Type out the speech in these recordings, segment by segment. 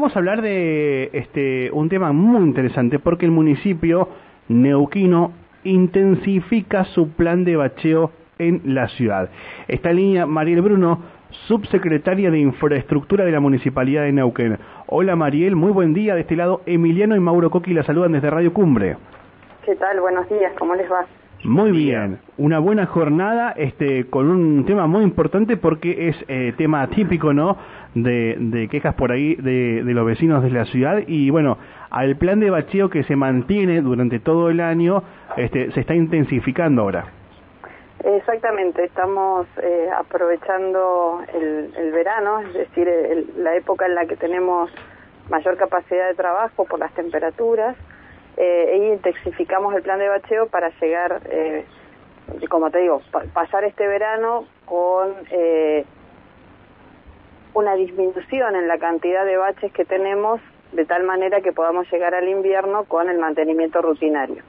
vamos a hablar de este un tema muy interesante porque el municipio neuquino intensifica su plan de bacheo en la ciudad. Esta línea Mariel Bruno, subsecretaria de Infraestructura de la Municipalidad de Neuquén. Hola Mariel, muy buen día. De este lado, Emiliano y Mauro Coqui la saludan desde Radio Cumbre. ¿Qué tal? Buenos días, ¿cómo les va? Muy bien, una buena jornada este, con un tema muy importante porque es eh, tema típico, ¿no? De, quejas por ahí de, los vecinos de la ciudad y bueno, al plan de bacheo que se mantiene durante todo el año este, se está intensificando ahora. Exactamente, estamos eh, aprovechando el, verano, es decir, la época en la que tenemos mayor capacidad de trabajo por las temperaturas eh, e intensificamos el plan de bacheo para llegar, eh, como te digo, pasar este verano con eh, una disminución en la cantidad de baches que tenemos, de tal manera que podamos llegar al invierno con el mantenimiento rutinario.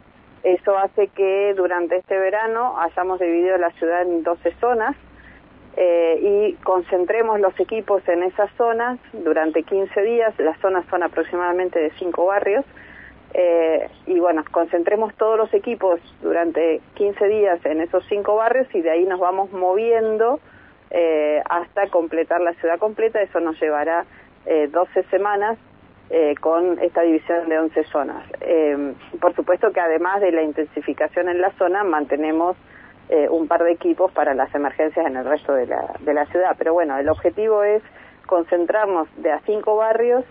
Eso hace que durante este verano hayamos dividido la ciudad en 12 zonas eh, y concentremos los equipos en esas zonas durante 15 días. Las zonas son aproximadamente de 5 barrios eh, y bueno, concentremos todos los equipos durante 15 días en esos cinco barrios y de ahí nos vamos moviendo eh, hasta completar la ciudad completa. Eso nos llevará eh, 12 semanas eh, con esta división de 11 zonas. Eh, por supuesto que además de la intensificación en la zona, mantenemos un par de equipos para las emergencias en el resto de la, de la ciudad. Pero bueno, el objetivo es concentrarnos de a cinco barrios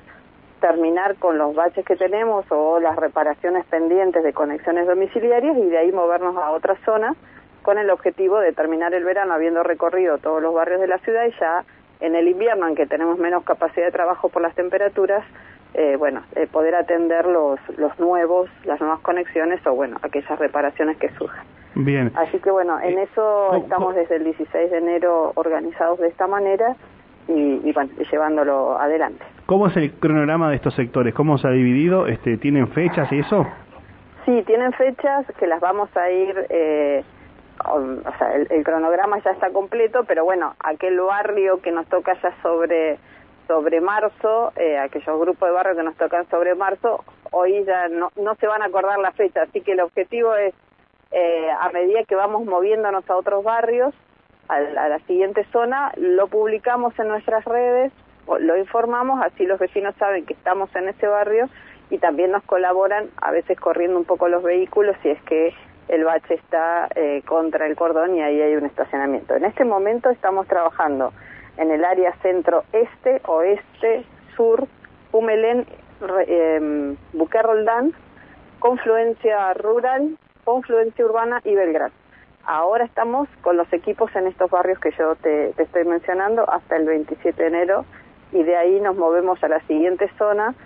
terminar con los baches que tenemos o las reparaciones pendientes de conexiones domiciliarias y de ahí movernos a otra zona con el objetivo de terminar el verano habiendo recorrido todos los barrios de la ciudad y ya en el invierno, en que tenemos menos capacidad de trabajo por las temperaturas, eh, bueno, eh, poder atender los, los nuevos, las nuevas conexiones o bueno, aquellas reparaciones que surjan. Bien. Así que bueno, en eh, eso estamos desde el 16 de enero organizados de esta manera y, y bueno, llevándolo adelante. ¿Cómo es el cronograma de estos sectores? ¿Cómo se ha dividido? Este, ¿Tienen fechas y eso? Sí, tienen fechas que las vamos a ir, eh, o, sea, el, cronograma ya está completo, pero bueno, aquel barrio que nos toca ya sobre sobre marzo, eh, aquellos grupos de barrio que nos tocan sobre marzo, hoy ya no, no se van a acordar la fecha, así que el objetivo es, eh, a medida que vamos moviéndonos a otros barrios, a la siguiente zona, lo publicamos en nuestras redes, lo informamos, así los vecinos saben que estamos en ese barrio y también nos colaboran, a veces corriendo un poco los vehículos si es que el bache está eh, contra el cordón y ahí hay un estacionamiento. En este momento estamos trabajando en el área centro-este, oeste, sur, Humelén, eh, Roldán, confluencia rural, confluencia urbana y Belgrado. Ahora estamos con los equipos en estos barrios que yo te, te estoy mencionando hasta el 27 de enero y de ahí nos movemos a la siguiente zona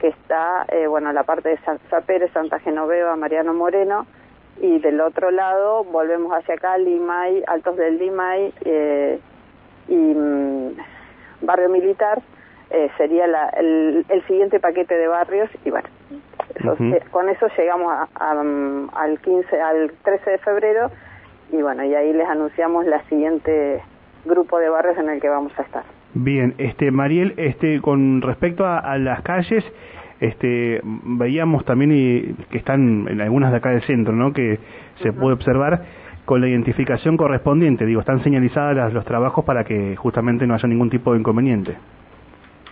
que está, eh, bueno, la parte de San Pérez, Santa Genoveva, Mariano Moreno, y del otro lado volvemos hacia acá, Limay, Altos del Limay eh, y mm, Barrio Militar, eh, sería la, el, siguiente paquete de barrios y bueno, con eso llegamos a, mm, al 15, al 13 de febrero y bueno, y ahí les anunciamos la siguiente grupo de barrios en el que vamos a estar. Bien, este Mariel, este con respecto a, las calles, este veíamos también y, que están en algunas de acá del centro, ¿no? Que se puede observar con la identificación correspondiente, digo, están señalizadas los trabajos para que justamente no haya ningún tipo de inconveniente.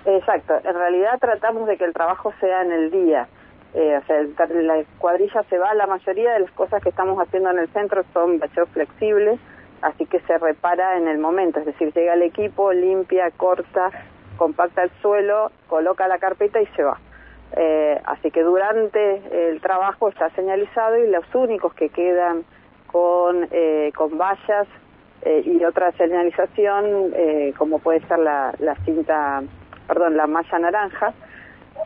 Exacto, en realidad tratamos de que el trabajo sea en el día. Eh, o sea, la cuadrilla se va, la mayoría de las cosas que estamos haciendo en el centro son bacheos flexibles, así que se repara en el momento, es decir, llega el equipo, limpia, corta, compacta el suelo, coloca la carpeta y se va. Eh, así que durante el trabajo está señalizado y los únicos que quedan con, eh, con vallas y otra señalización, como puede ser la, la cinta, perdón, la malla naranja,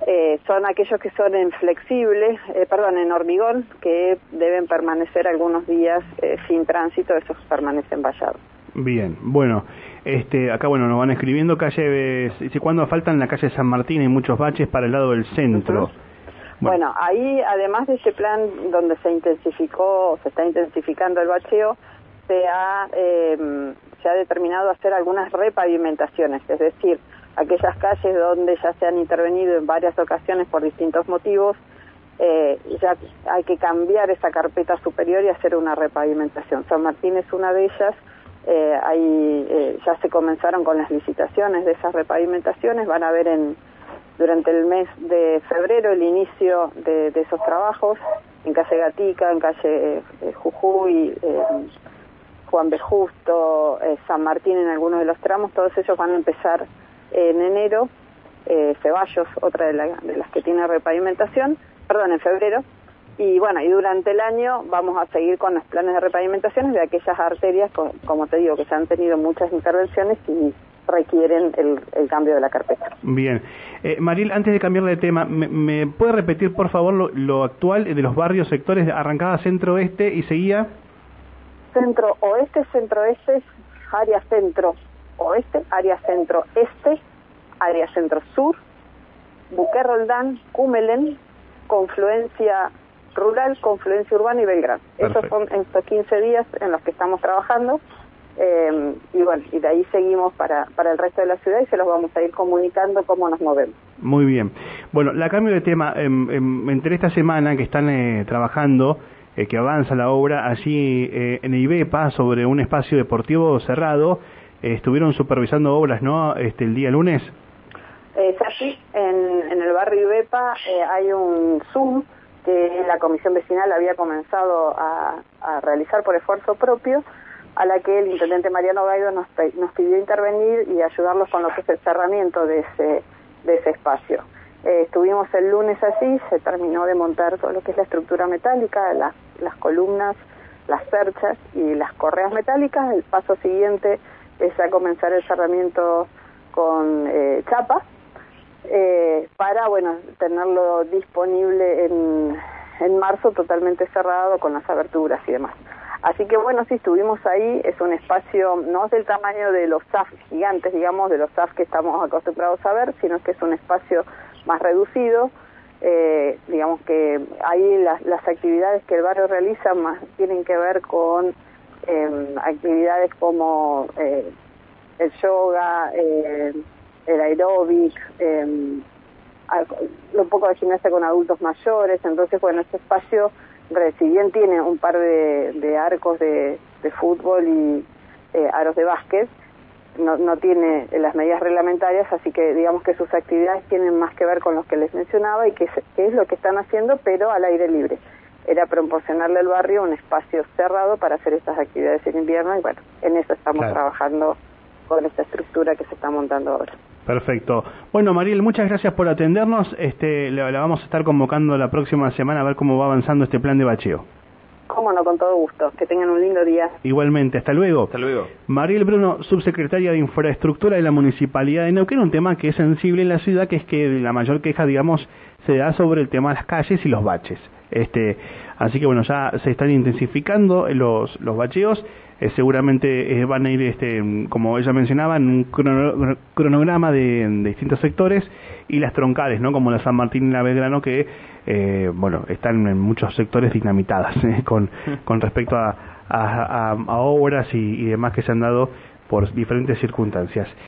eh, son aquellos que son en flexible, eh, perdón, en hormigón, que deben permanecer algunos días eh, sin tránsito, esos permanecen vallados. Bien, bueno, este, acá bueno, nos van escribiendo calle, si cuando faltan la calle San Martín hay muchos baches para el lado del centro. bueno. ahí además de ese plan donde se intensificó, se está intensificando el bacheo, se ha, se ha determinado hacer algunas repavimentaciones, es decir, aquellas calles donde ya se han intervenido en varias ocasiones por distintos motivos, eh, ya hay que cambiar esa carpeta superior y hacer una repavimentación. San Martín es una de ellas. Eh, ahí eh, ya se comenzaron con las licitaciones de esas repavimentaciones. Van a ver en durante el mes de febrero el inicio de, esos trabajos en calle Gatica, en calle Jujuy, Juan B. Justo, San Martín en algunos de los tramos. Todos ellos van a empezar en enero. Ceballos, otra de las que tiene repavimentación perdón, en febrero. Y bueno, y durante el año vamos a seguir con los planes de repavimentaciones de aquellas arterias, como te digo, que se han tenido muchas intervenciones y requieren el, cambio de la carpeta. Bien. Eh, Maril, antes de cambiar de tema, ¿me, puede repetir, por favor, lo, actual de los barrios, sectores? Arrancada centro-oeste y seguía... Centro-oeste, centro-este, área centro-oeste, área centro-este, área centro-sur, Buque Roldán, Cúmelen, confluencia rural, confluencia urbana y Belgrano. Esos son estos 15 días en los que estamos trabajando. Eh, y bueno, y de ahí seguimos para, para el resto de la ciudad y se los vamos a ir comunicando cómo nos movemos. Muy bien. Bueno, la cambio de tema, entre esta semana que están eh, trabajando, eh, que avanza la obra, allí en IBEPA, sobre un espacio deportivo cerrado, estuvieron supervisando obras, ¿no? Este, el día lunes. Es así, en, en el barrio Ibepa eh, hay un Zoom que la comisión vecinal había comenzado a, realizar por esfuerzo propio, a la que el intendente Mariano Gaido nos, nos pidió intervenir y ayudarlos con lo que es el cerramiento de ese, de ese espacio. Eh, estuvimos el lunes así, se terminó de montar todo lo que es la estructura metálica, las, las columnas, las perchas y las correas metálicas. El paso siguiente es a comenzar el cerramiento con eh, chapa eh, para bueno tenerlo disponible en, en marzo totalmente cerrado con las aberturas y demás. Así que bueno, sí estuvimos ahí, es un espacio no es del tamaño de los SAF gigantes, digamos, de los SAF que estamos acostumbrados a ver, sino que es un espacio más reducido. Eh, digamos que ahí las, las actividades que el barrio realiza más tienen que ver con eh, actividades como eh, el yoga, eh, el aeróbic, eh, un poco de gimnasia con adultos mayores, entonces bueno, este espacio, si bien tiene un par de, arcos de, fútbol y eh, aros de básquet, no, no tiene las medidas reglamentarias, así que digamos que sus actividades tienen más que ver con los que les mencionaba y que es, lo que están haciendo, pero al aire libre. Era proporcionarle al barrio un espacio cerrado para hacer estas actividades en invierno y bueno, en eso estamos trabajando con esta estructura que se está montando ahora. Perfecto. Bueno, Mariel, muchas gracias por atendernos. Este, la, vamos a estar convocando la próxima semana a ver cómo va avanzando este plan de bacheo. Cómo no, con todo gusto. Que tengan un lindo día. Igualmente, hasta luego. Hasta luego. Mariel Bruno, subsecretaria de Infraestructura de la Municipalidad de Neuquén, un tema que es sensible en la ciudad, que es que la mayor queja, digamos, se da sobre el tema de las calles y los baches. Este, así que bueno, ya se están intensificando los, los bacheos eh, seguramente eh, van a ir, este, como ella mencionaba, en un cronograma de, distintos sectores y las troncales, ¿no? como la San Martín y la Belgrano, que eh, bueno, están en muchos sectores dinamitadas con, con respecto a, a, obras y demás que se han dado por diferentes circunstancias.